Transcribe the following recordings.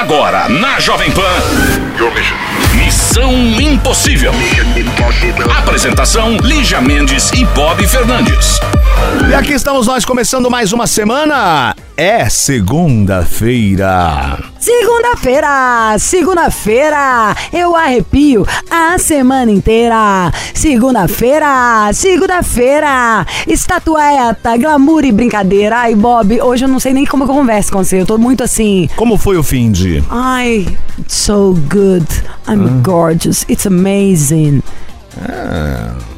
Agora, na Jovem Pan. Missão Impossível. Apresentação: Lígia Mendes e Bob Fernandes. E aqui estamos nós começando mais uma semana. É segunda-feira. Segunda-feira, segunda-feira, eu arrepio a semana inteira. Segunda-feira, segunda-feira, estatueta, glamour e brincadeira. Ai, Bob, hoje eu não sei nem como eu converso com você. Eu tô muito assim. Como foi o fim de? Ai, so good. I'm gorgeous. It's amazing.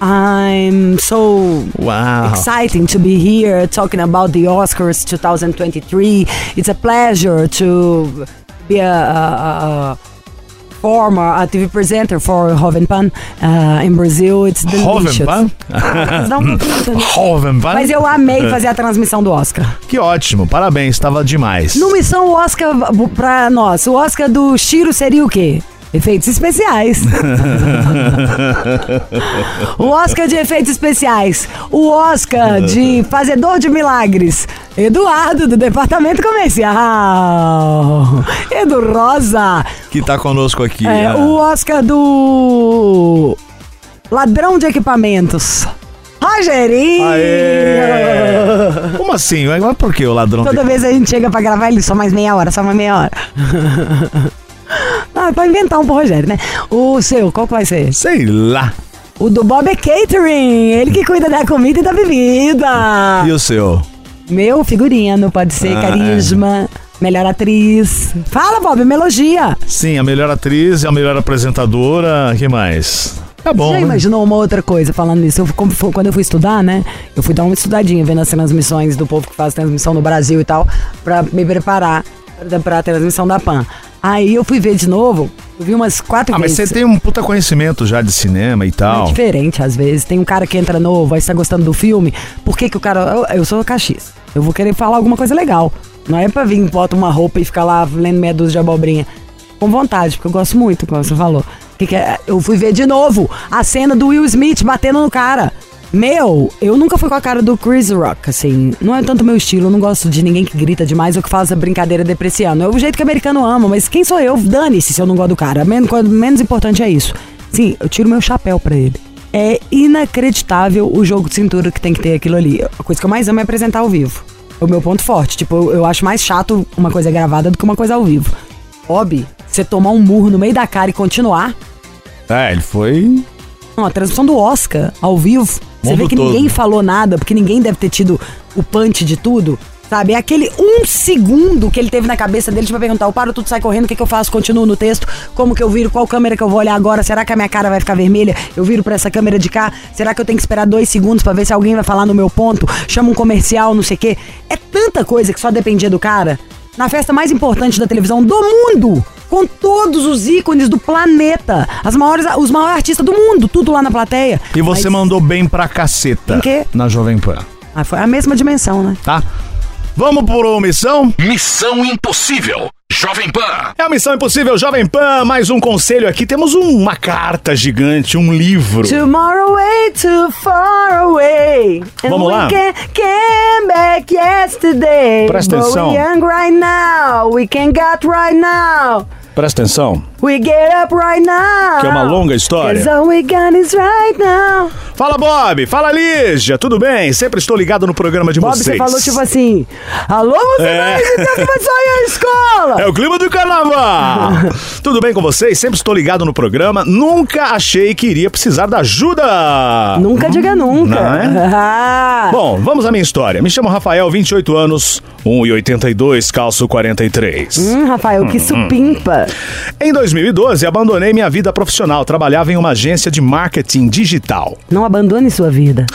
I'm so Uau. exciting to be here talking about the Oscars 2023. It's a pleasure to be a, a, a former a TV presenter for Hovenpan uh, in Brazil. It's delicious. Hovenpan? Hovenpan? mas eu amei fazer a transmissão do Oscar. Que ótimo, parabéns, estava demais. No Missão Oscar pra nós, o Oscar do Chiro seria o quê? Efeitos especiais. o Oscar de efeitos especiais. O Oscar de fazedor de milagres. Eduardo, do departamento comercial. Edu Rosa. Que tá conosco aqui. É, ah. o Oscar do ladrão de equipamentos. Rogerinho. Aê! Como assim? Mas por que o ladrão Toda vez a gente chega pra gravar ele só mais meia hora, só mais meia hora. ah, pra inventar um pro Rogério, né? O seu, qual que vai ser? Sei lá. O do Bob é Catering, ele que cuida da comida e da bebida. E o seu? Meu figurinha, não pode ser Ah, carisma, melhor atriz. Fala, Bob, me elogia. Sim, a melhor atriz e a melhor apresentadora. que mais? Tá bom. Já né? imaginou uma outra coisa falando nisso? Eu, quando eu fui estudar, né? Eu fui dar uma estudadinha vendo as transmissões do povo que faz transmissão no Brasil e tal, pra me preparar pra, pra transmissão da PAN. Aí eu fui ver de novo, eu vi umas quatro Ah, mas vezes. você tem um puta conhecimento já de cinema e É tal. diferente às vezes. Tem um cara que entra novo, aí você tá gostando do filme. Por que, que o cara. Eu, eu sou caxias. Eu vou querer falar alguma coisa legal. Não é pra vir, bota uma roupa e ficar lá lendo meia dúzia de abobrinha. Com vontade, porque eu gosto muito, como você falou. Que que é? Eu fui ver de novo a cena do Will Smith batendo no cara. Meu, eu nunca fui com a cara do Chris Rock, assim. Não é tanto meu estilo, eu não gosto de ninguém que grita demais ou que faz a brincadeira depreciando. É o jeito que o americano ama, mas quem sou eu? Dane-se se eu não gosto do cara. Menos, menos importante é isso. Sim, eu tiro meu chapéu pra ele. É inacreditável o jogo de cintura que tem que ter aquilo ali. A coisa que eu mais amo é apresentar ao vivo. É o meu ponto forte. Tipo, eu, eu acho mais chato uma coisa gravada do que uma coisa ao vivo. Bob, você tomar um murro no meio da cara e continuar. É, ele foi. Não, a transmissão do Oscar ao vivo. Você vê que todo. ninguém falou nada, porque ninguém deve ter tido o punch de tudo. Sabe? É aquele um segundo que ele teve na cabeça dele pra perguntar: eu paro tudo, sai correndo, o que, que eu faço? Continuo no texto, como que eu viro? Qual câmera que eu vou olhar agora? Será que a minha cara vai ficar vermelha? Eu viro pra essa câmera de cá? Será que eu tenho que esperar dois segundos pra ver se alguém vai falar no meu ponto? Chama um comercial, não sei o quê. É tanta coisa que só dependia do cara. Na festa mais importante da televisão do mundo! Com todos os ícones do planeta. As maiores, os maiores artistas do mundo, tudo lá na plateia. E você Mas- mandou bem pra caceta Em quê? na Jovem Pan, Ah, foi a mesma dimensão, né? tá? Vamos por uma missão? Missão Impossível. Jovem Pan. É a Missão Impossível Jovem Pan, mais um conselho aqui. Temos uma carta gigante, um livro. Tomorrow away, too far away. And Vamos we lá? Can, came back yesterday. Presta but atenção. We young right now. We can get right now. Presta atenção. We get up right now. Que é uma longa história. 'Cause all we got is right now. Fala, Bob. Fala, Lígia. Tudo bem? Sempre estou ligado no programa de Bob, vocês. você falou tipo assim: Alô, você É. vai sair a escola? É o clima do carnaval. Tudo bem com vocês? Sempre estou ligado no programa. Nunca achei que iria precisar da ajuda. Nunca diga nunca. É? Bom, vamos à minha história. Me chamo Rafael, 28 anos, 1,82, calço 43. Hum, Rafael, que supimpa. Em 2012, abandonei minha vida profissional. Trabalhava em uma agência de marketing digital. Não abandone sua vida.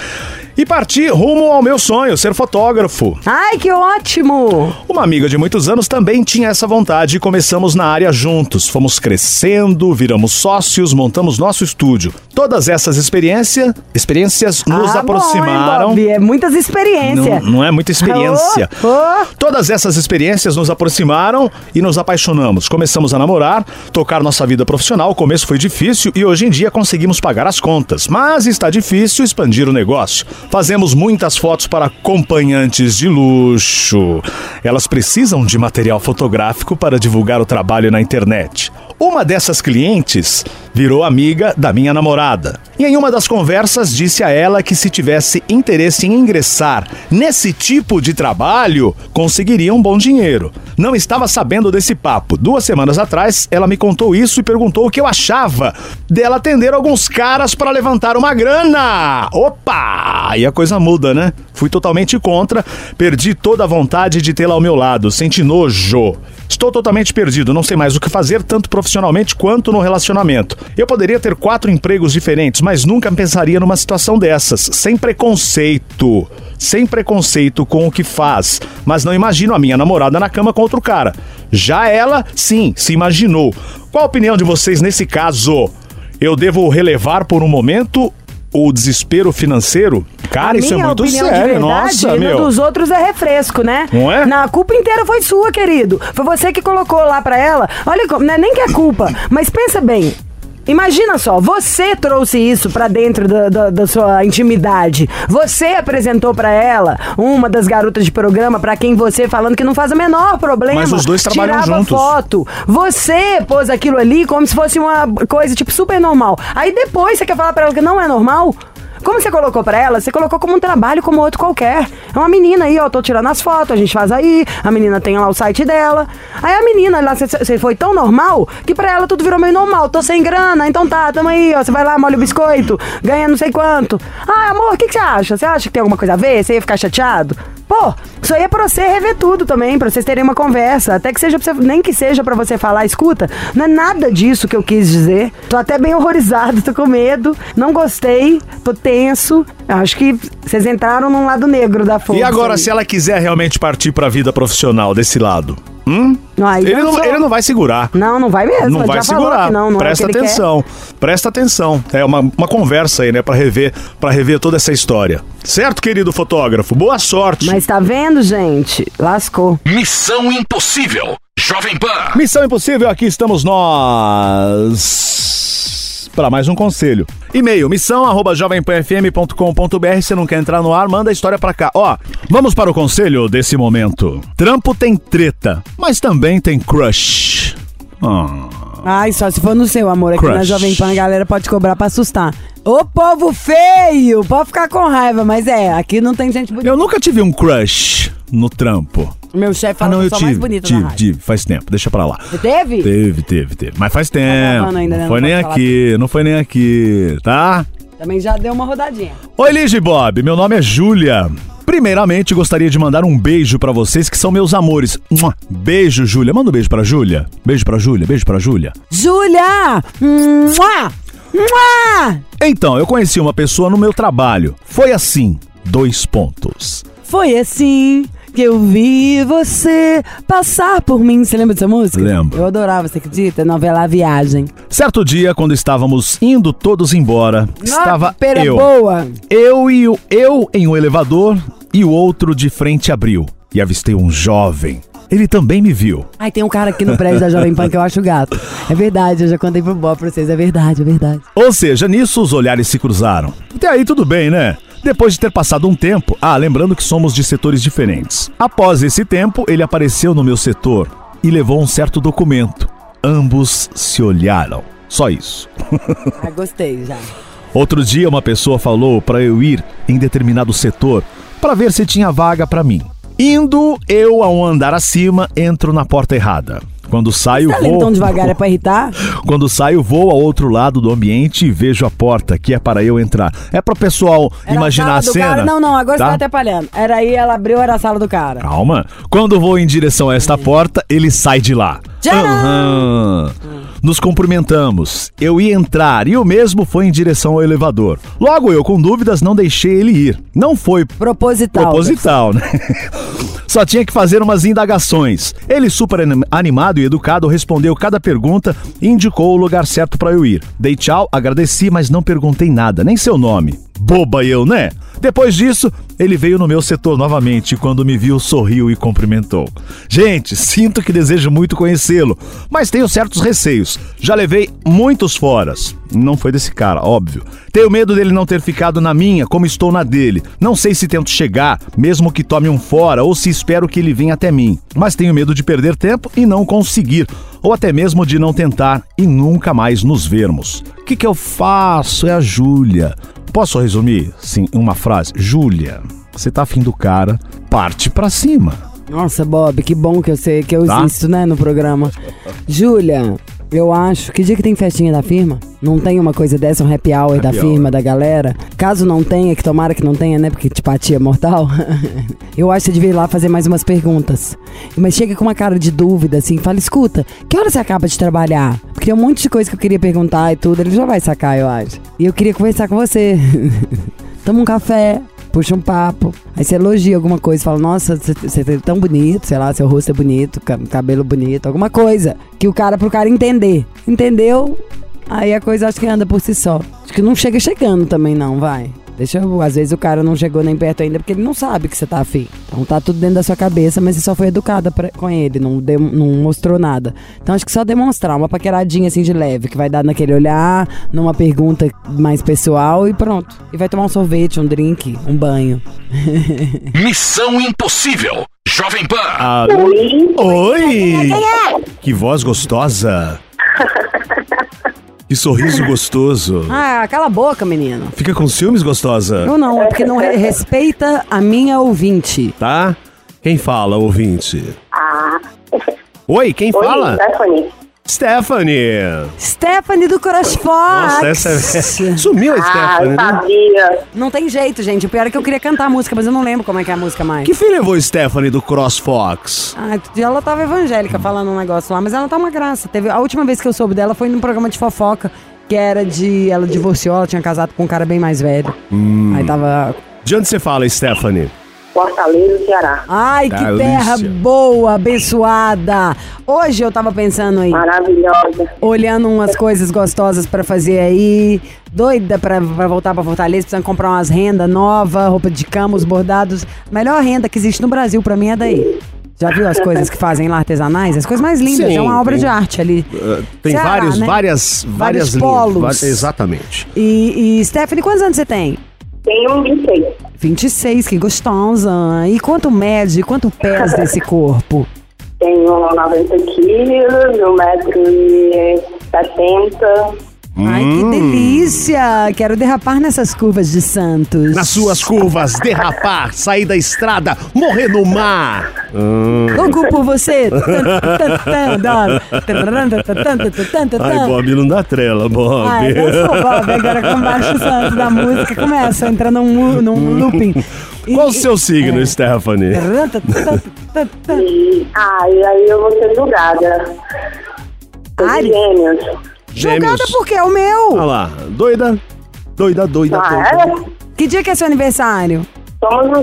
E parti rumo ao meu sonho, ser fotógrafo. Ai, que ótimo! Uma amiga de muitos anos também tinha essa vontade e começamos na área juntos. Fomos crescendo, viramos sócios, montamos nosso estúdio. Todas essas experiências, experiências nos Ah, bom, aproximaram. Bob? é muitas experiências. Não, não é muita experiência. Ô, ô. Todas essas experiências nos aproximaram e nos apaixonamos. Começamos a namorar, tocar nossa vida profissional. O começo foi difícil e hoje em dia conseguimos pagar as contas. Mas está difícil expandir o negócio. Fazemos muitas fotos para acompanhantes de luxo. Elas precisam de material fotográfico para divulgar o trabalho na internet. Uma dessas clientes virou amiga da minha namorada. E em uma das conversas disse a ela que se tivesse interesse em ingressar nesse tipo de trabalho, conseguiria um bom dinheiro. Não estava sabendo desse papo. Duas semanas atrás, ela me contou isso e perguntou o que eu achava dela atender alguns caras para levantar uma grana. Opa! Aí a coisa muda, né? Fui totalmente contra, perdi toda a vontade de tê-la ao meu lado, senti nojo. Estou totalmente perdido, não sei mais o que fazer, tanto profissionalmente quanto no relacionamento. Eu poderia ter quatro empregos diferentes, mas nunca pensaria numa situação dessas, sem preconceito. Sem preconceito com o que faz, mas não imagino a minha namorada na cama com outro cara. Já ela, sim, se imaginou. Qual a opinião de vocês nesse caso? Eu devo relevar por um momento o desespero financeiro? Cara, A isso é muito sério, verdade, nossa, no meu. dos outros é refresco, né? Não é? Na a culpa inteira foi sua, querido. Foi você que colocou lá pra ela. Olha, não é nem que é culpa, mas pensa bem. Imagina só, você trouxe isso pra dentro da, da- da sua intimidade. Você apresentou pra ela uma das garotas de programa pra quem você falando que não faz o menor problema. Mas os dois trabalham Tirava juntos. foto. Você pôs aquilo ali como se fosse uma coisa tipo super normal. Aí depois você quer falar pra ela que não é normal? Como você colocou pra ela? Você colocou como um trabalho como outro qualquer. É uma menina aí, ó, tô tirando as fotos, a gente faz aí, a menina tem lá o site dela. Aí a menina lá, você- foi tão normal que pra ela tudo virou meio normal. Tô sem grana, então tá, tamo aí, ó, você vai lá, molha o biscoito, ganha não sei quanto. Ah, amor, o que, você acha? Você acha que tem alguma coisa a ver? Você ia ficar chateado? Pô, isso aí é pra você rever tudo também, pra vocês terem uma conversa. Até que seja pra você, nem que seja pra você falar, escuta, não é nada disso que eu quis dizer. Tô até bem horrorizado, tô com medo, não gostei, tô tenso. Eu acho que vocês entraram num lado negro da força. E agora, aí. se ela quiser realmente partir pra vida profissional desse lado? Hum? Não, Ele não, sou- ele não vai segurar. Não, não vai mesmo. Não já vai falou segurar. que não, não Presta é que ele atenção. Presta atenção. É uma, uma conversa aí, né, Pra rever, para rever toda essa história. Certo, querido fotógrafo? Boa sorte. Mas tá vendo, gente? Lascou. Missão Impossível. Jovem Pan. Missão Impossível, aqui estamos nós. Para mais um conselho. E-mail, missão arroba jovempanfm.com.br. Se não quer entrar no ar, manda a história pra cá. Ó, vamos para o conselho desse momento. Trampo tem treta, mas também tem crush. Ah. Ai, só se for no seu, amor. Aqui Crush. na Jovem Pan a galera pode cobrar pra assustar. Ô, povo feio! Pode ficar com raiva, mas é, aqui não tem gente bonita. Eu nunca tive um crush no trampo. Meu chefe Ah, fala não, que eu eu sou a mais tive. bonita Tive, tive. Faz tempo, deixa pra lá. Você teve? Teve, teve, teve. Mas faz tempo. gravando ainda, né? Não foi Não nem pode falar aqui, não foi nem aqui, tá? Também já deu uma rodadinha. Oi, Lige Bob, meu nome é Júlia. Primeiramente, gostaria de mandar um beijo pra vocês que são meus amores. Beijo, Júlia. Manda um beijo pra Júlia. Beijo pra Júlia, beijo pra Júlia. Júlia! Então, eu conheci uma pessoa no meu trabalho. Foi assim, dois pontos. Foi assim que eu vi você passar por mim. Você lembra dessa música? Lembro. Eu adorava, você acredita? Novela A Viagem. Certo dia, quando estávamos indo todos embora, estava Nossa, pera eu. boa. Eu e o eu em um elevador e o outro de frente abriu. E avistei um jovem. Ele também me viu. Ai, tem um cara aqui no prédio da Jovem Pan que eu acho gato. É verdade, eu já contei pro Bob pra vocês. É verdade, é verdade. Ou seja, nisso os olhares se cruzaram. Até aí tudo bem, né? Depois de ter passado um tempo, ah, lembrando que somos de setores diferentes. Após esse tempo, ele apareceu no meu setor e levou um certo documento. Ambos se olharam. Só isso. Ah, gostei já. Outro dia, uma pessoa falou para eu ir em determinado setor para ver se tinha vaga para mim. Indo eu a um andar acima, entro na porta errada. Quando saio, Tá vou. tão devagar, é pra irritar? Quando saio, vou ao outro lado do ambiente e vejo a porta, que é para eu entrar. É para o pessoal Era imaginar a cena. Cara. Não, não, agora tá? você tá atrapalhando. Era aí, ela abriu, era a sala do cara. Calma. Quando vou em direção a esta porta, ele sai de lá. Tcharam! Aham. Nos cumprimentamos. Eu ia entrar e o mesmo foi em direção ao elevador. Logo eu, com dúvidas, não deixei ele ir. Não foi Proposital. proposital, né? Só tinha que fazer umas indagações. Ele, super anim- animado e educado, respondeu cada pergunta e indicou o lugar certo para eu ir. Dei tchau, agradeci, mas não perguntei nada, nem seu nome. Boba eu, né? Depois disso, ele veio no meu setor novamente e quando me viu, sorriu e cumprimentou. Gente, sinto que desejo muito conhecê-lo, mas tenho certos receios. Já levei muitos foras. Não foi desse cara, óbvio. Tenho medo dele não ter ficado na minha, como estou na dele. Não sei se tento chegar, mesmo que tome um fora, ou se espero que ele venha até mim. Mas tenho medo de perder tempo e não conseguir, ou até mesmo de não tentar e nunca mais nos vermos. O que, que eu faço? É a Júlia. Posso resumir, sim, uma frase? Júlia, você tá afim do cara, parte pra cima. Nossa, Bob, que bom que eu sei que eu Tá. existo, né, no programa. Júlia, eu acho. Que dia que tem festinha da firma? Não tem uma coisa dessa, um happy hour da Happy firma, da galera? Caso não tenha, que tomara que não tenha, né? Porque tipatia é mortal. eu acho que você devia ir lá fazer mais umas perguntas. Mas chega com uma cara de dúvida, assim, fala: escuta, que hora você acaba de trabalhar? Porque tem um monte de coisa que eu queria perguntar e tudo, ele já vai sacar, eu acho. E eu queria conversar com você. Toma um café, puxa um papo. Aí você elogia alguma coisa, fala, nossa, você- é tão bonito, sei lá, seu rosto é bonito, ca- cabelo bonito, alguma coisa. Que o cara, pro cara entender. Entendeu? Aí a coisa acho que anda por si só. Acho que não chega chegando também, não, vai. Deixa eu, às vezes o cara não chegou nem perto ainda porque ele não sabe que você tá afim. Então tá tudo dentro da sua cabeça, mas você só foi educada pra- com ele, não, deu- não mostrou nada. Então acho que só demonstrar uma paqueradinha assim de leve, que vai dar naquele olhar, numa pergunta mais pessoal e pronto. E vai tomar um sorvete, um drink, um banho. Missão Impossível. Jovem Pan. Alô? Oi! Que voz gostosa! Que sorriso gostoso! Ah, cala a boca, menino. Fica com ciúmes, gostosa? Eu não, é porque não re- respeita a minha ouvinte. Tá? Quem fala, ouvinte? Ah, Oi, quem oi, fala? Stephanie. Stephanie! Stephanie do CrossFox. Nossa, essa é... Sumiu a Ah, Stephanie, eu né? sabia. Não tem jeito, gente. O pior é que eu queria cantar a música, mas eu não lembro como é que é a música mais. Que fim levou Stephanie do CrossFox? Ah, ela tava evangélica falando um negócio lá, mas ela tá uma graça. Teve, a última vez que eu soube dela foi num programa de fofoca, que era de. Ela divorciou, ela tinha casado com um cara bem mais velho. Hum. Aí tava. De onde você fala, Stephanie? Fortaleza, Ceará. Ai, que Delícia. terra boa, abençoada! Hoje eu tava pensando aí, Maravilhosa. olhando umas coisas gostosas pra fazer aí, doida pra, pra voltar pra Fortaleza, precisando comprar umas rendas novas, roupa de cama, os bordados. Melhor renda que existe no Brasil pra mim é daí. Já viu as coisas que fazem lá artesanais? As coisas mais lindas, Sim, é uma obra tem- de arte ali. Uh, tem Ceará, vários, né? várias, várias Vários linhas. polos. Exatamente. E, e Stephanie, quantos anos você tem? Tenho um 26. 26, que gostosa. E quanto mede, quanto pesa esse corpo? Tenho 90 quilos, 1,70m. Ai, que Hum. delícia! Quero derrapar nessas curvas de Santos. Nas suas curvas, derrapar, sair da estrada, morrer no mar. Louco por você! Adoro. Ai, Bob, não dá trela, Bob. Ai, eu sou Bob, agora com baixo santo da música começa a entrar num, num looping. E- Qual o seu signo, Stephanie? E, ah, e aí eu vou ser julgada. Ares? Gêmeos. Jogada porque é o Olha meu! lá, doida, doida, doida, Ah, doida. é? Que dia que é seu aniversário? Somos no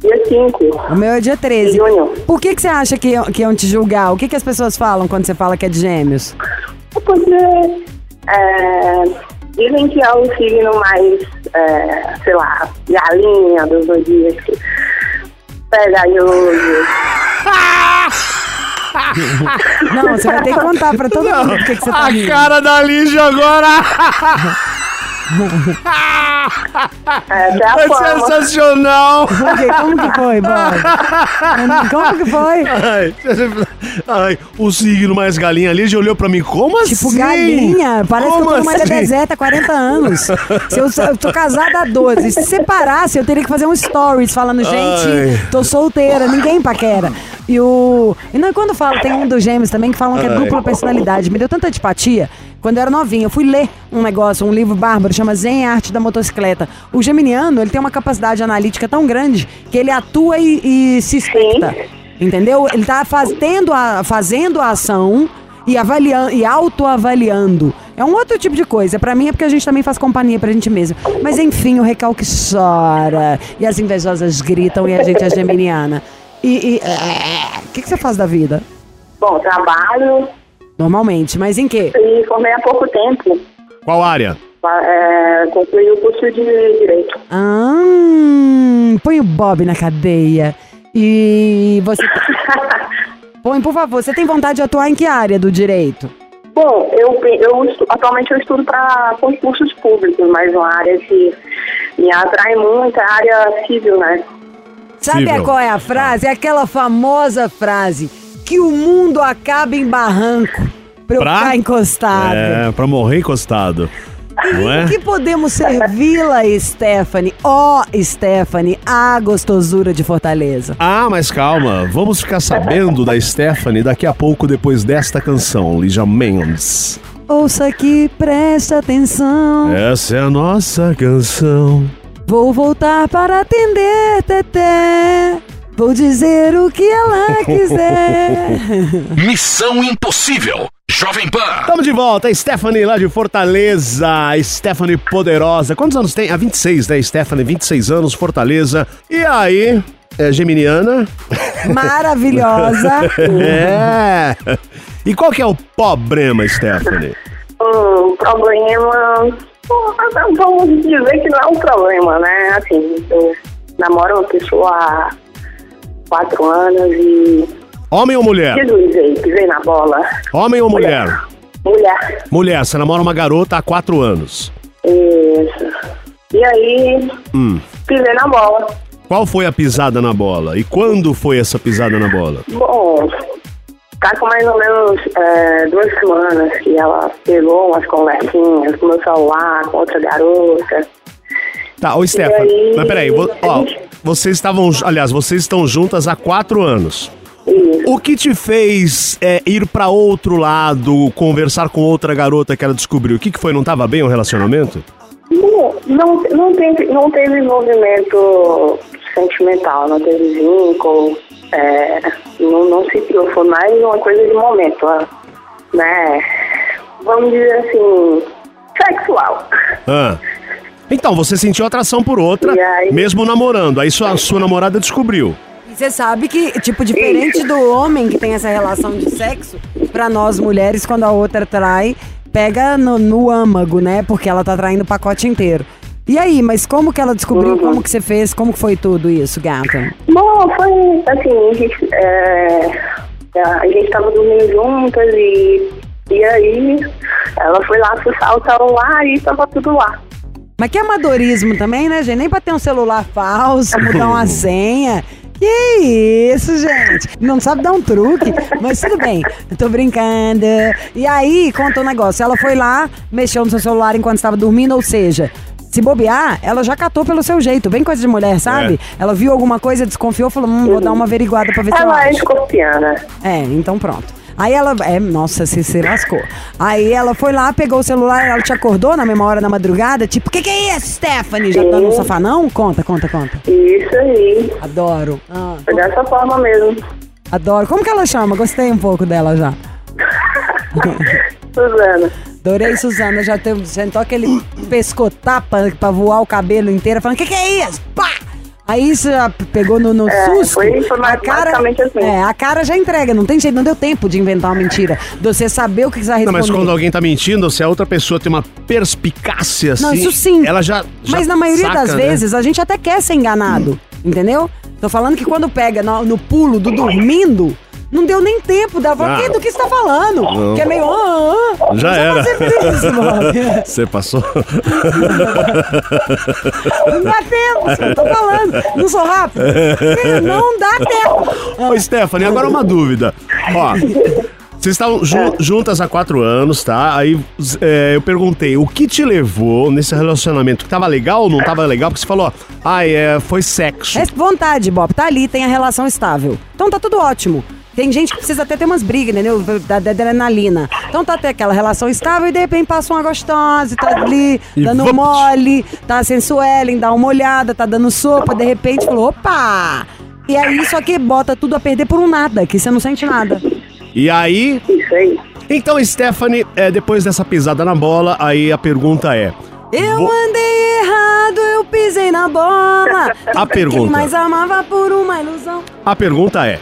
dia 5 O meu é dia de 13. junho. Por que, que você acha que, iam- que iam te julgar? O que, que as pessoas falam quando você fala que é de gêmeos? Porque é, dizem que é o signo mais, é, sei lá, galinha dos dois dias. que Pegajoso. Não, você vai ter que contar pra todo mundo por que, que você tá A rindo. cara da Lígia agora é a é sensacional. Quê? Como que foi, Bob? Como que foi? Ai, ai, o signo mais galinha, a Lígia olhou pra mim, como assim? Tipo galinha, parece Como que eu tô numa assim? deserta há 40 anos. Se eu, eu tô casada há 12. Se separasse, eu teria que fazer um stories falando, gente, Ai. tô solteira, ninguém paquera. E o. E não, quando fala, tem um dos gêmeos também que falam que é dupla personalidade. Me deu tanta antipatia. Quando eu era novinha, eu fui ler um negócio, um livro bárbaro, chama Zen Arte da Motocicleta. O geminiano, ele tem uma capacidade analítica tão grande que ele atua e, e se especta. Entendeu? Ele tá faz, a, fazendo a ação e avaliando e autoavaliando. É um outro tipo de coisa. Pra mim é porque a gente também faz companhia pra gente mesmo. Mas enfim, o recalque chora e as invejosas gritam e a gente é geminiana. E e- o que, que você faz da vida? Bom, trabalho Normalmente, mas em quê? e formei há pouco tempo. Qual área? é, concluí o curso de Direito. Ah, põe o Bob na cadeia. E você. põe, por favor, você tem vontade de atuar em que área do direito? Bom, eu, eu atualmente eu estudo para concursos públicos, mas uma área que me atrai muito é a área civil, né? Sabe qual é a frase? É aquela famosa frase: que o mundo acaba em barranco pra eu Pra? ficar encostado. É, pra morrer encostado. Não é? Que podemos servi-la, Stephanie? Ó, Stephanie, a gostosura de Fortaleza. Ah, mas calma, vamos ficar sabendo da Stephanie daqui a pouco depois desta canção, Lígia Mendes. Ouça aqui, presta atenção. Essa é a nossa canção. Vou voltar para atender, Teté. Vou dizer o que ela quiser. Missão Impossível. Jovem Pan. Estamos de volta, Stephanie lá de Fortaleza, Stephanie poderosa. Quantos anos tem? Ah, 26, né? Stephanie, 26 anos, Fortaleza. E aí, é geminiana? Maravilhosa. É. E qual que é o problema, Stephanie? Um problema. Vamos dizer que não é um problema, né? Assim, eu namoro uma pessoa quatro anos e. Homem ou mulher? Deslizei, pisei na bola. Homem ou mulher? Mulher. Mulher, você namora uma garota há quatro anos. Isso. E aí, Hum. pisei na bola. Qual foi a pisada na bola? E quando foi essa pisada na bola? Bom, tá com mais ou menos é, duas semanas que ela pegou umas conversinhas com meu celular, com outra garota. Tá, ô Stephanie, aí, mas peraí, vo- ó, vocês estavam, aliás, vocês estão juntas há quatro anos. Isso. O que te fez é, ir pra outro lado, conversar com outra garota que ela descobriu? O que, que foi? Não tava bem o relacionamento? Não, não, não, teve, não teve envolvimento sentimental, não teve vínculo, é, não, não se criou, foi mais uma coisa de momento, né? Vamos dizer assim, sexual. Ah. Então, você sentiu atração por outra, aí? mesmo namorando. Aí sua, sua namorada descobriu. E Você sabe que, tipo, diferente do homem que tem essa relação de sexo, pra nós mulheres, quando a outra trai, pega no, no âmago, né? Porque ela tá traindo o pacote inteiro. E aí, mas como que ela descobriu? Como que você fez? Como que foi tudo isso, gata? Bom, foi assim, a gente, é, a gente tava dormindo juntas e, e aí ela foi lá fuçar o celular e tava tudo lá. Mas que amadorismo também, né, gente? Nem pra ter um celular falso, mudar uma senha. Que isso, gente? Não sabe dar um truque, mas tudo bem. Eu tô brincando. E aí, conta um negócio. Ela foi lá, mexeu no seu celular enquanto estava dormindo, ou seja, se bobear, ela já catou pelo seu jeito. Bem coisa de mulher, sabe? Ela viu alguma coisa, desconfiou, falou: hum, vou dar uma averiguada pra ver se Ela é acho. escorpiana. É, então pronto. Aí ela. É, nossa, se se lascou. Aí ela foi lá, pegou o celular, ela te acordou na mesma hora da madrugada, tipo, o que, que é isso, Stephanie? Já tá no sofá, não? Conta, conta, conta. Isso aí, Adoro. Ah, foi dessa forma mesmo. adoro. Como que ela chama? Gostei um pouco dela já. Suzana. Adorei, Suzana. Já teve, sentou aquele pescotapa pra voar o cabelo inteiro, falando: o que, que é isso? Pá! Aí você já pegou no, no É, susto. foi- foi a cara, assim. É, a cara já entrega, não tem jeito, não deu tempo de inventar uma mentira. De você saber o que você vai Não, responder. mas quando alguém tá mentindo, se a outra pessoa tem uma perspicácia assim. Não, isso sim. Ela já. já Mas na maioria saca, das né? vezes a gente até quer ser enganado, entendeu? Tô falando que quando pega no, no pulo do dormindo, não deu nem tempo da falar, Ah. "Que- do que você tá falando? Não. Que é meio. Ah, ah, Já não era. Você passou? Não dá tempo, senhor, tô falando. Não sou rápido. Não dá tempo. Ô, Stephanie, agora uma dúvida. Ó. Vocês estavam ju- juntas há quatro anos, tá? Aí é, eu perguntei, o que te levou nesse relacionamento? Que tava legal ou não tava legal? Porque você falou, ah, é, foi sexo. É vontade, Bob. Tá ali, tem a relação estável. Então tá tudo ótimo. Tem gente que precisa até ter umas brigas, entendeu? Da, da adrenalina. Então tá até aquela relação estável e de repente passa uma gostosa, tá ali E dando mole, tá sensuelen, dá uma olhada, tá dando sopa, de repente falou, opa! E aí só que bota tudo a perder por um nada, que você não sente nada. E aí, Isso aí. então, Stephanie, é, depois dessa pisada na bola, aí a pergunta é. Eu vo- andei errado, eu pisei na bola. A Quem pergunta. mais amava por uma ilusão. A pergunta é.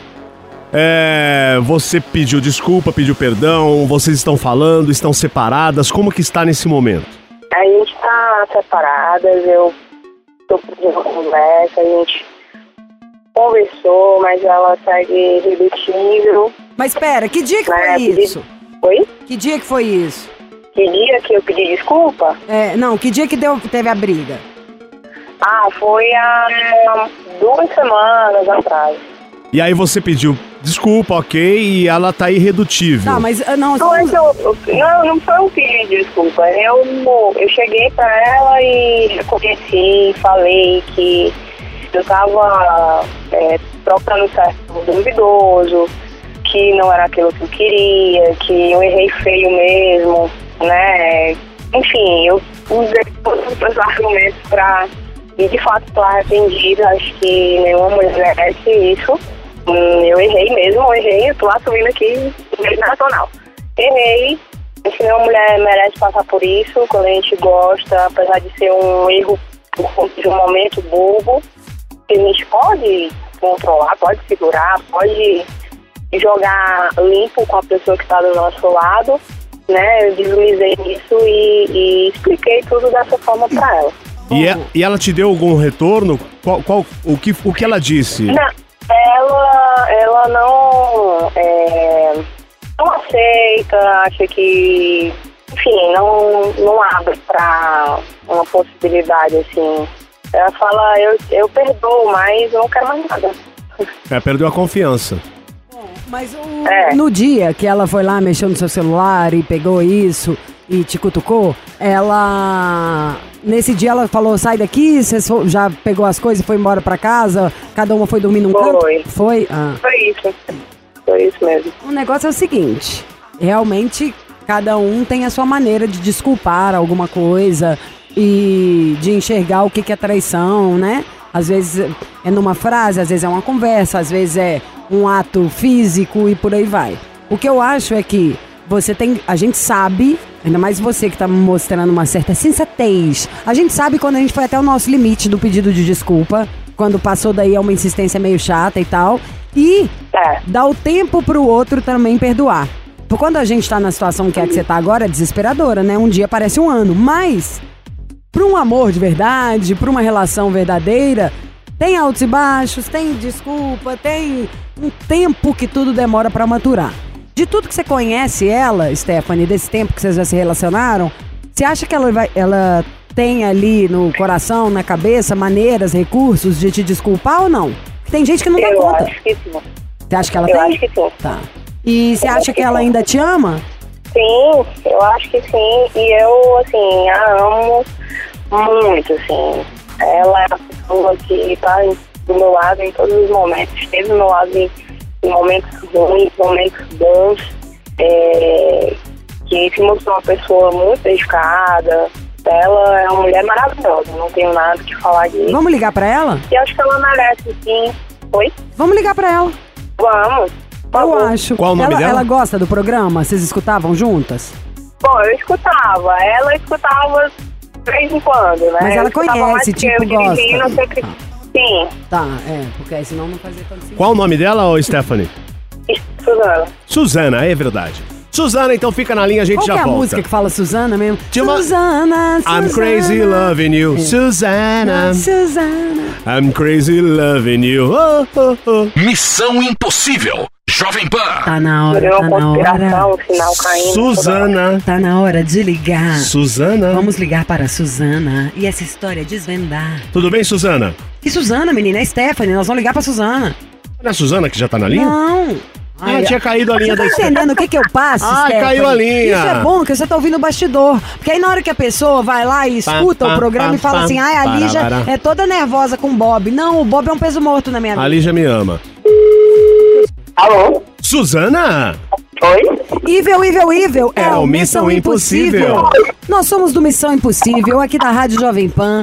É, você pediu desculpa, pediu perdão, vocês estão falando, estão separadas, como que está nesse momento? A gente já separadas, eu tô pedindo conversa, a gente conversou, mas ela segue irredutível. Mas pera, que dia que né? foi Pedi- isso? Oi? Que dia que foi isso? Que dia que eu pedi desculpa? É, não, que dia que deu, teve a briga? Ah, foi há duas semanas atrás. E aí você pediu desculpa, ok, e ela tá irredutível. Tá, mas ah, não, Não, que eu, eu- não, não foi um pedido de desculpa. Eu, eu cheguei pra ela e reconheci, falei que eu tava é, trocando certo duvidoso, que não era aquilo que eu queria, que eu errei feio mesmo, né? Enfim, eu usei todos os meus argumentos pra. E de fato tô arrependida, acho que nenhuma mulher merece isso. Hum, eu errei mesmo, eu errei, eu tô assumindo aqui no nacional. Errei, acho que nenhuma mulher merece passar por isso, quando a gente gosta, apesar de ser um erro por conta de um momento bobo, que a gente pode controlar, pode segurar, pode jogar limpo com a pessoa que está do nosso lado, né? Eu deslizei nisso e, e expliquei tudo dessa forma para ela. E, e- e ela te deu algum retorno? Qual, qual- o, que, o que ela disse? Não, ela, ela não, é, não aceita, acha que, enfim, não, não abre para uma possibilidade assim. Ela fala, eu, eu perdoo, mas eu não quero mais nada. É, perdeu a confiança. Mas o- É. no dia que ela foi lá, mexeu no seu celular e pegou isso e te cutucou, ela. Nesse dia ela falou: sai daqui, você já pegou as coisas e foi embora pra casa, cada uma foi dormir num canto? Foi. Foi? Ah. Foi isso. Foi isso mesmo. O negócio é o seguinte: realmente cada um tem a sua maneira de desculpar alguma coisa e de enxergar o que que é traição, né? Às vezes é numa frase, às vezes é uma conversa, às vezes é um ato físico e por aí vai. O que eu acho é que você tem. A gente sabe, ainda mais você que tá mostrando uma certa sensatez, a gente sabe quando a gente foi até o nosso limite do pedido de desculpa, quando passou daí é uma insistência meio chata e tal. E É. dá o tempo pro outro também perdoar. Porque quando a gente tá na situação que é que você tá agora, é desesperadora, né? Um dia parece um ano. Mas, pra um amor de verdade, pra uma relação verdadeira, tem altos e baixos, tem desculpa, tem um tempo que tudo demora pra maturar. De tudo que você conhece ela, Stephanie, desse tempo que vocês já se relacionaram, você acha que ela, vai, ela tem ali no coração, na cabeça, maneiras, recursos de te desculpar ou não? Tem gente que não dá Eu conta. acho que sim. Você acha que ela Eu tem? acho que sim. Tá. E você acha que ela ainda te ama? Sim, eu acho que sim. E eu, assim, a amo muito, assim. Ela é a pessoa que tá do meu lado em todos os momentos. Esteve do meu lado em momentos ruins, momentos bons. É, que se mostrou uma pessoa muito dedicada. Ela é uma mulher maravilhosa. Não tenho nada que falar disso. Vamos ligar pra ela? E acho que ela merece, sim. Oi? Vamos ligar pra ela. Vamos. Eu acho. Qual o nome ela, dela? ela gosta do programa? Vocês escutavam juntas? Bom, eu escutava. Ela escutava de vez em quando, né? Mas ela conhece, tipo, eu dirigindo, gosta. sempre... Sim, Tá, é, porque aí senão não fazia tanto sentido. Qual o nome dela, ô Stephanie? Suzana. Suzana, é verdade. Suzana, então fica na linha, a gente Qual já que é a volta. música que fala Suzana mesmo? Tinha uma- Suzana, Suzana. I'm crazy loving you, Suzana. Suzana. I'm crazy loving you. Oh, oh, oh. Missão Impossível. Jovem Pan. Tá na hora, tá na hora. o sinal caindo. Suzana. Tá na hora de ligar. Suzana. Vamos ligar para a Suzana e essa história desvendar. Tudo bem, Suzana? Que Suzana, menina? É Stephanie, nós vamos ligar pra Suzana. Não é a Suzana que já tá na linha? Não. Ah, tinha caído a linha Você da tá entendendo o que que eu passo, Ah, Stephanie? caiu a linha. Isso é bom, que você tá ouvindo o bastidor. Porque aí na hora que a pessoa vai lá e escuta pam, o programa pam, e fala pam, assim, ai, a para, Lígia para. é toda nervosa com o Bob. Não, o Bob é um peso morto na minha vida. A Lígia me ama. Alô? Suzana? Oi? Evil, Evil, Evil é, É o Missão, Missão Impossível. Impossível. Nós somos do Missão Impossível, aqui da Rádio Jovem Pan.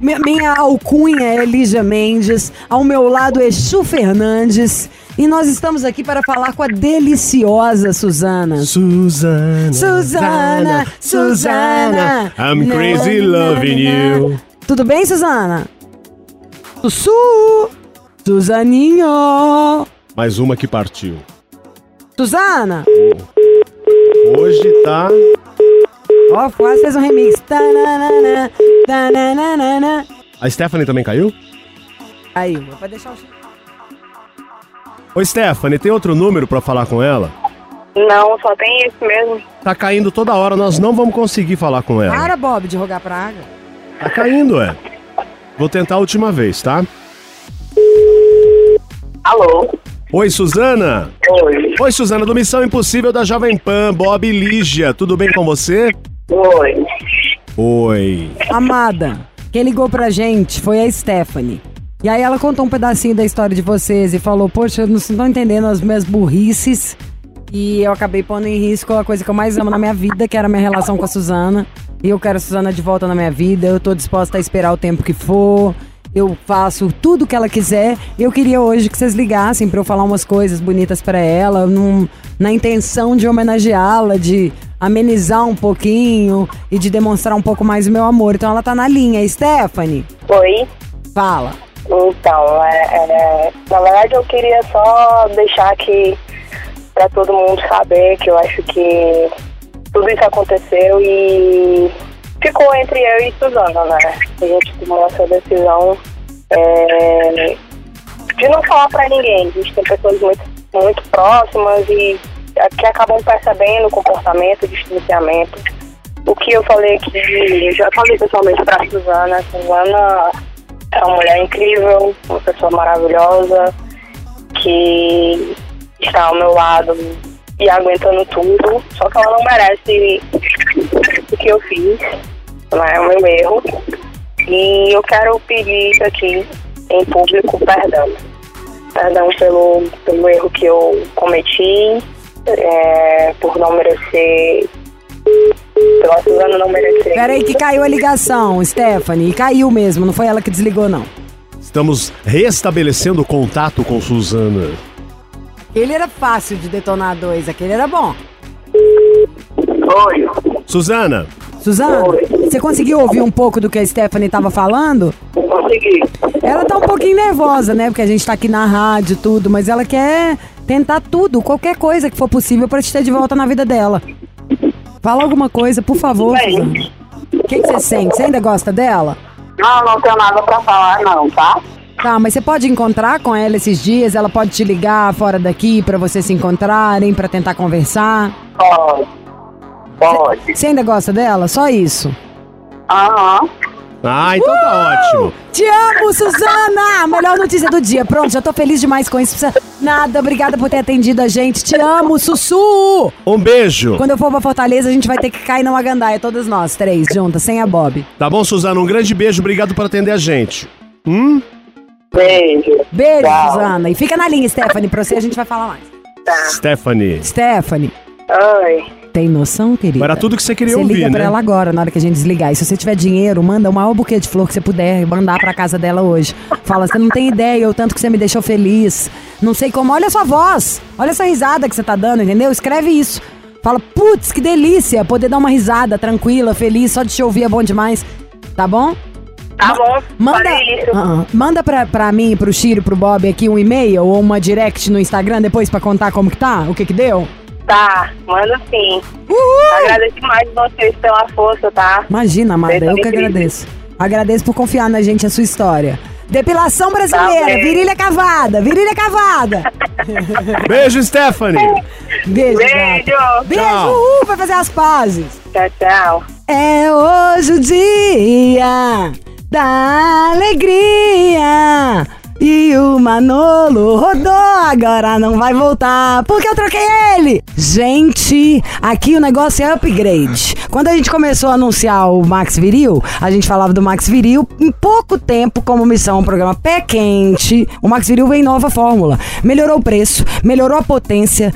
Mi- Minha alcunha é Lígia Mendes, ao meu lado é Chu Fernandes. E nós estamos aqui para falar com a deliciosa Suzana. Suzana. Suzana, Suzana. I'm crazy loving you. Tudo bem, Suzana? Sussu! Suzaninho! Mais uma que partiu. Suzana! Hoje tá. Ó, quase fez um remix. tananana, tananana. A Stephanie também caiu? Aí, vai deixar o Ô, Stephanie, tem outro número pra falar com ela? Não, só tem esse mesmo. Tá caindo toda hora, nós não vamos conseguir falar com ela. Para, Bob, de rogar praga. Tá caindo, é. Vou tentar a última vez, tá? Alô? Oi, Suzana. Oi. Oi, Suzana, do Missão Impossível da Jovem Pan, Bob e Lígia. Tudo bem com você? Oi. Oi. Amada, quem ligou pra gente foi a Stephanie. E aí ela contou um pedacinho da história de vocês e falou, poxa, eu não estou entendendo as minhas burrices. E eu acabei pondo em risco a coisa que eu mais amo na minha vida, que era a minha relação com a Suzana. E eu quero a Suzana de volta na minha vida, eu tô disposta a esperar o tempo que for. Eu faço tudo que ela quiser. Eu queria hoje que vocês ligassem pra eu falar umas coisas bonitas pra ela, num- na intenção de homenageá-la, de amenizar um pouquinho e de demonstrar um pouco mais o meu amor. Então ela tá na linha. Stephanie, Oi. fala. Então, é, é, na verdade eu queria só deixar aqui pra todo mundo saber que eu acho que tudo isso aconteceu e ficou entre eu e Suzana, né? A gente tomou essa decisão é, de não falar pra ninguém. A gente tem pessoas muito, muito próximas e que acabam percebendo o comportamento, o distanciamento. O que eu falei aqui, eu já falei pessoalmente pra Suzana, Suzana é uma mulher incrível, uma pessoa maravilhosa, que está ao meu lado e aguentando tudo, só que ela não merece o que eu fiz, né? É o meu erro. E eu quero pedir isso aqui em público perdão. Perdão pelo, pelo erro que eu cometi, é, por não merecer. Pela Suzana não merecer. Peraí que caiu a ligação, Stephanie. E caiu mesmo, não foi ela que desligou, não. Estamos restabelecendo o contato com Suzana. Ele era fácil de detonar dois, aquele era bom. Oi. Suzana, Suzana, Oi. Você conseguiu ouvir um pouco do que a Stephanie tava falando? Consegui. Ela tá um pouquinho nervosa, né? Porque a gente tá aqui na rádio e tudo, mas ela quer tentar tudo, qualquer coisa que for possível pra te ter de volta na vida dela. Fala alguma coisa, por favor, Bem. O que, que você sente? Você ainda gosta dela? Não, não tenho nada pra falar, não, tá? Tá, mas você pode encontrar com ela esses dias? Ela pode te ligar fora daqui pra vocês se encontrarem, pra tentar conversar? Pode. Pode. Você ainda gosta dela? Só isso. Aham. Ah, então tá ótimo. Te amo, Suzana! Melhor notícia do dia. Pronto, já tô feliz demais com isso. Precisa- Nada, obrigada por ter atendido a gente. Te amo, Sussu! Um beijo. Quando eu for pra Fortaleza, a gente vai ter que cair numa gandaia, todas nós, três, juntas, sem a Bob. Tá bom, Suzana? Um grande beijo. Obrigado por atender a gente. Hum? Beijo. Beijo, Tchau. Suzana. E fica na linha, Stephanie, pra você a gente vai falar mais. Tá. Stephanie. Stephanie, Oi. Tem noção, querida? Era tudo que você queria Você ouvir, liga pra né? ela agora, na hora que a gente desligar. E se você tiver dinheiro, manda o maior buquê de flor que você puder mandar pra casa dela hoje. Fala, você não tem ideia o tanto que você me deixou feliz. Não sei como. Olha a sua voz. Olha essa risada que você tá dando, entendeu? Escreve isso. Fala, putz, que delícia poder dar uma risada tranquila, feliz, só de te ouvir é bom demais. Tá bom? Tá bom. Manda. Ah, ah. manda pra, pra mim, pro Chiro, pro Bob aqui um e-mail ou uma direct no Instagram depois pra contar como que tá, o que que deu. Tá, manda sim. Uhul! Agradeço demais vocês pela força, tá? Imagina, amada, eu que agradeço. Agradeço por confiar na gente, a sua história. Depilação brasileira, Tá virilha cavada, virilha cavada. Beijo, Stephanie. Beijo, Beijo. gata. Beijo, Tchau. uhul, vai fazer as pazes. Tchau, tchau. É hoje o dia da alegria. E o Manolo rodou, agora não vai voltar, porque eu troquei ele. Gente, aqui o negócio é upgrade. Quando a gente começou a anunciar o Max Viril, a gente falava do Max Viril em pouco tempo como missão, um programa pé quente. O Max Viril vem em nova fórmula. Melhorou o preço, melhorou a potência,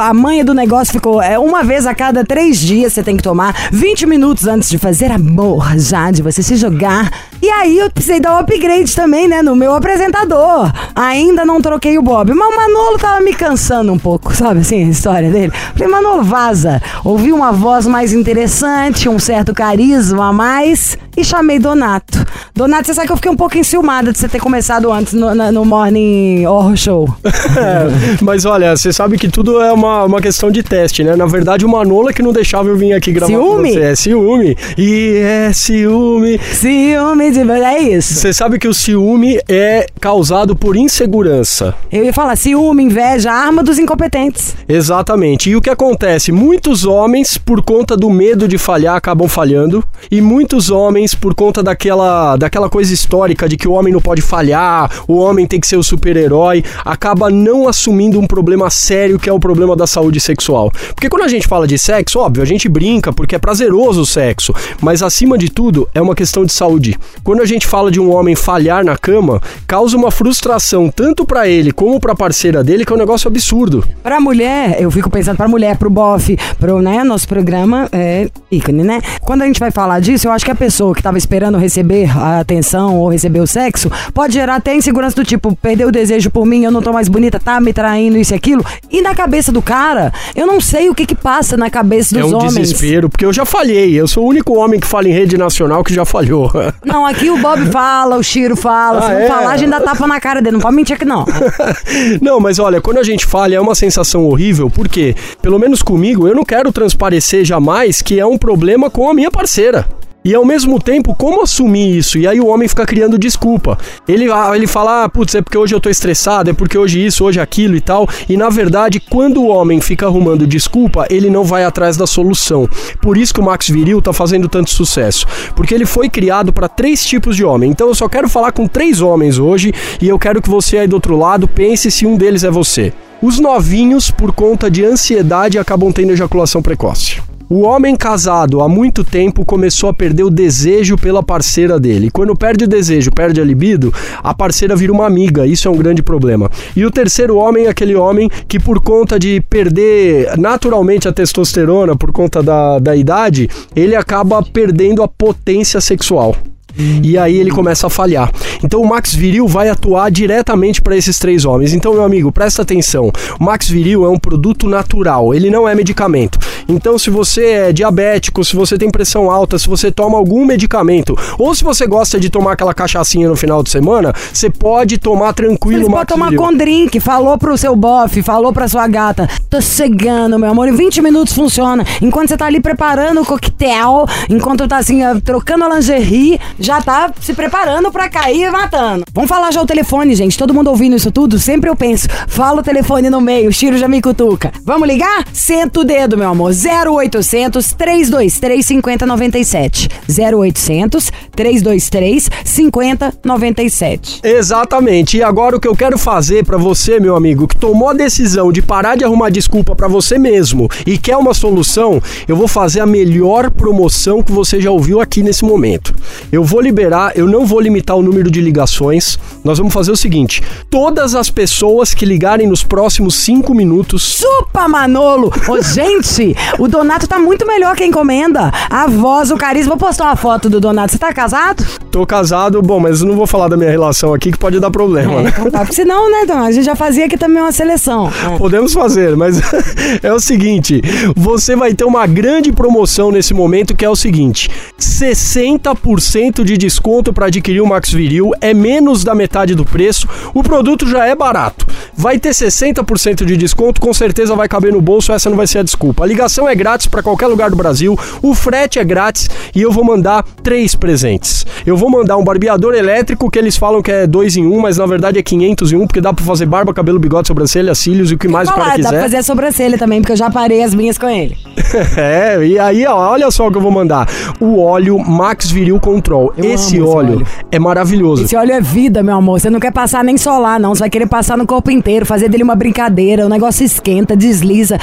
a manha do negócio ficou é, uma vez a cada três dias você tem que tomar, 20 minutos antes de fazer amor, já, de você se jogar. E aí eu precisei dar um upgrade também, né, no meu apresentador. Encantador. Ainda não troquei o Bob, mas o Manolo tava me cansando um pouco, sabe assim, a história dele. Falei, Manolo, vaza. Ouvi uma voz mais interessante, um certo carisma a mais e chamei Donato. Donato, você sabe que eu fiquei um pouco enciumada de você ter começado antes no, na- no Morning Horror Show. É, mas olha, você sabe que tudo é uma, uma questão de teste, né? Na verdade, o Manola que não deixava eu vir aqui gravar Ciúme? com você. É ciúme. E é ciúme. Ciúme de... É isso. Você sabe que o ciúme é causado por insegurança. Eu ia falar ciúme, inveja, arma dos incompetentes. Exatamente. E o que acontece? Muitos homens, por conta do medo de falhar, acabam falhando. E muitos homens, por conta daquela, daquela coisa histórica de que o homem não pode falhar, o homem tem que ser o super-herói, acaba não assumindo um problema sério que é o problema da saúde sexual. Porque quando a gente fala de sexo, óbvio, a gente brinca porque é prazeroso o sexo. Mas acima de tudo, é uma questão de saúde. Quando a gente fala de um homem falhar na cama, causa uma frustração tanto pra ele como pra parceira dele, que é um negócio absurdo. Pra mulher, eu fico pensando pra mulher, pro bofe, pro, né, nosso programa é ícone, né? Quando a gente vai falar disso, eu acho que a pessoa que tava esperando receber a atenção ou receber o sexo, pode gerar até insegurança do tipo, perdeu o desejo por mim, eu não tô mais bonita, tá me traindo, isso e aquilo. E na cabeça do cara, eu não sei o que que passa na cabeça É dos um homens. desespero, porque eu já falhei. Eu sou o único homem que fala em rede nacional que já falhou. Não, aqui o Bob fala, o Chiro fala, se Ah, não é? falar, a gente dá tapa na cara dele, não pode mentir que não. não, mas olha, quando a gente falha é uma sensação horrível, porque, pelo menos comigo, eu não quero transparecer jamais que é um problema com a minha parceira. E ao mesmo tempo, como assumir isso? E aí o homem fica criando desculpa. Ele, ah, ele fala, ah, putz, é porque hoje eu tô estressado, é porque hoje isso, hoje aquilo e tal. E na verdade, quando o homem fica arrumando desculpa, ele não vai atrás da solução. Por isso que o Max Viril tá fazendo tanto sucesso. Porque ele foi criado para três tipos de homem. Então eu só quero falar com três homens hoje e eu quero que você aí do outro lado pense se um deles é você. Os novinhos, por conta de ansiedade, acabam tendo ejaculação precoce. O homem casado há muito tempo começou a perder o desejo pela parceira dele. Quando perde o desejo, perde a libido, a parceira vira uma amiga. Isso é um grande problema. E o terceiro homem é aquele homem que, por conta de perder naturalmente a testosterona, por conta da, da idade, ele acaba perdendo a potência sexual. E aí ele começa a falhar. Então o Max Viril vai atuar diretamente para esses três homens. Então, meu amigo, presta atenção. O Max Viril é um produto natural, ele não é medicamento. Então, se você é diabético, se você tem pressão alta, se você toma algum medicamento, ou se você gosta de tomar aquela cachaçinha no final de semana, você pode tomar tranquilo Você pode tomar Viril. com drink, falou pro seu bofe, falou pra sua gata, tô chegando, meu amor, em 20 minutos funciona. Enquanto você tá ali preparando o coquetel, enquanto tá assim, trocando a lingerie, já tá se preparando pra cair matando. Vamos falar já o telefone, gente. Todo mundo ouvindo isso tudo, sempre eu penso, fala o telefone no meio, o Chiro já me cutuca. Vamos ligar? Senta o dedo, meu amor. 0800 323 5097. 0800 323 5097. Exatamente. E agora o que eu quero fazer pra você, meu amigo, que tomou a decisão de parar de arrumar desculpa pra você mesmo e quer uma solução, eu vou fazer a melhor promoção que você já ouviu aqui nesse momento. Eu vou liberar, eu não vou limitar o número de ligações. Nós vamos fazer o seguinte: todas as pessoas que ligarem nos próximos cinco minutos Chupa, Manolo! Ô, gente, o Donato tá muito melhor que a encomenda. A voz, o carisma. Vou postar uma foto do Donato. Você tá casado? Tô casado, bom, mas não vou falar da minha relação aqui que pode dar problema, É, né? então tá. Porque senão, né, Donato? A gente já fazia aqui também uma seleção. É. Podemos fazer, mas é o seguinte: você vai ter uma grande promoção nesse momento que é o seguinte: 60% de desconto para adquirir o Max Viril é menos da metade do preço. O produto já é barato. Vai ter 60% de desconto, com certeza vai caber no bolso, essa não vai ser a desculpa. A ligação é grátis para qualquer lugar do Brasil, o frete é grátis e eu vou mandar três presentes. Eu vou mandar um barbeador elétrico que eles falam que é dois em um, mas na verdade é 500 em um, porque dá para fazer barba, cabelo, bigode, sobrancelha, cílios e o que mais o Falar, cara dá pra quiser. fazer a sobrancelha também, porque eu já parei as minhas com ele. É, e aí, ó, olha só o que eu vou mandar. O óleo Max Viril Control. Esse esse óleo, óleo. é maravilhoso. Esse óleo é vida, meu amor. Você não quer passar nem solar, não. Você vai querer passar no corpo inteiro, fazer dele uma brincadeira. O negócio esquenta, desliza.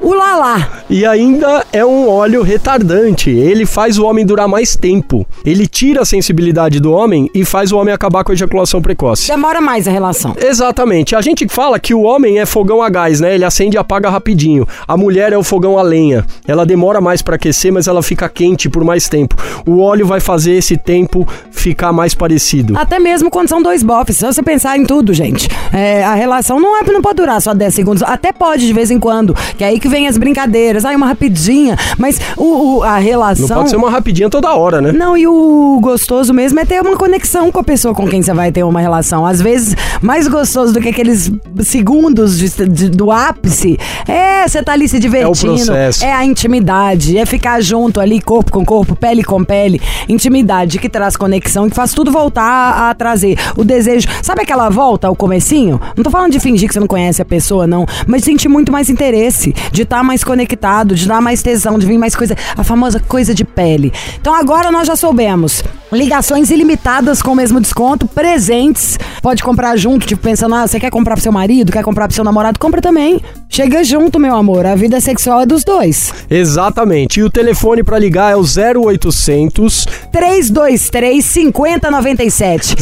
o lalá. E ainda é um óleo retardante. Ele faz o homem durar mais tempo. Ele tira a sensibilidade do homem e faz o homem acabar com a ejaculação precoce. Demora mais a relação. Exatamente. A gente fala que o homem é fogão a gás, né? Ele acende e apaga rapidinho. A mulher é o fogão a lenha. Ela demora mais para aquecer, mas ela fica quente por mais tempo. O óleo vai fazer esse tempo ficar mais parecido. Até mesmo quando são dois bofs. Se você pensar em tudo, gente, é, a relação não, é, não pode durar só 10 segundos. Até pode de vez em quando. Que é aí que vem as brincadeiras. Ai, uma rapidinha. Mas o, o- a relação. Não pode ser uma rapidinha toda hora, né? Não, e o gostoso mesmo é ter uma conexão com a pessoa com quem você vai ter uma relação. Às vezes, mais gostoso do que aqueles segundos de- de- do ápice é você tá ali se divertindo. processo. É a intimidade, é ficar junto ali, corpo com corpo, pele com pele. Intimidade que traz conexão, que faz tudo voltar a, a trazer o desejo. Sabe aquela volta ao comecinho? Não tô falando de fingir que você não conhece a pessoa, não. Mas sentir muito mais interesse, de estar mais conectado, de dar mais tesão, de vir mais coisa. A famosa coisa de pele. Então agora nós já soubemos. Ligações ilimitadas com o mesmo desconto, presentes. Pode comprar junto, tipo, pensando, ah, você quer comprar pro seu marido, quer comprar pro seu namorado? Compra também. Chega junto, meu amor. A vida sexual é dos dois. Exatamente. E o telefone pra ligar é o 0800 323 5097.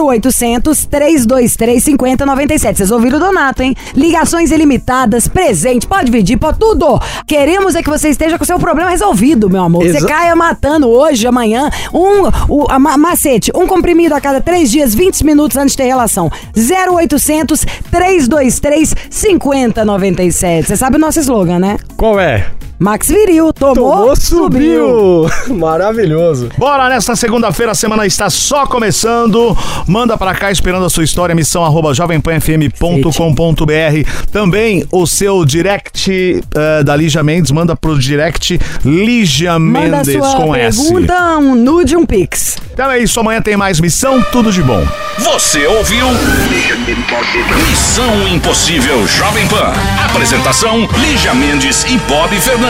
0800 323 5097. Vocês ouviram o Donato, hein? Ligações ilimitadas, presente, pode dividir, pode tudo. Queremos é que você esteja com o seu problema resolvido, meu amor. Você Exa- caia matando hoje, amanhã, um o, a ma- macete, um comprimido a cada três dias, 20 minutos antes de ter relação. 0800 323 5097. Você sabe o nosso slogan, né? Qual é? Max Viril, tomou, Tomou, subiu! Maravilhoso. Bora, nesta segunda-feira a semana está só começando. Manda pra cá esperando a sua história, missão arroba jovempanfm.com.br. Também o seu direct eh, da Lígia Mendes, manda pro direct Lígia Manda Mendes sua com S. pergunta, um nude, um pix. Então é isso, amanhã tem mais missão, tudo de bom. Você ouviu? Missão Impossível Jovem Pan. Apresentação: Lígia Mendes e Bob Fernandes.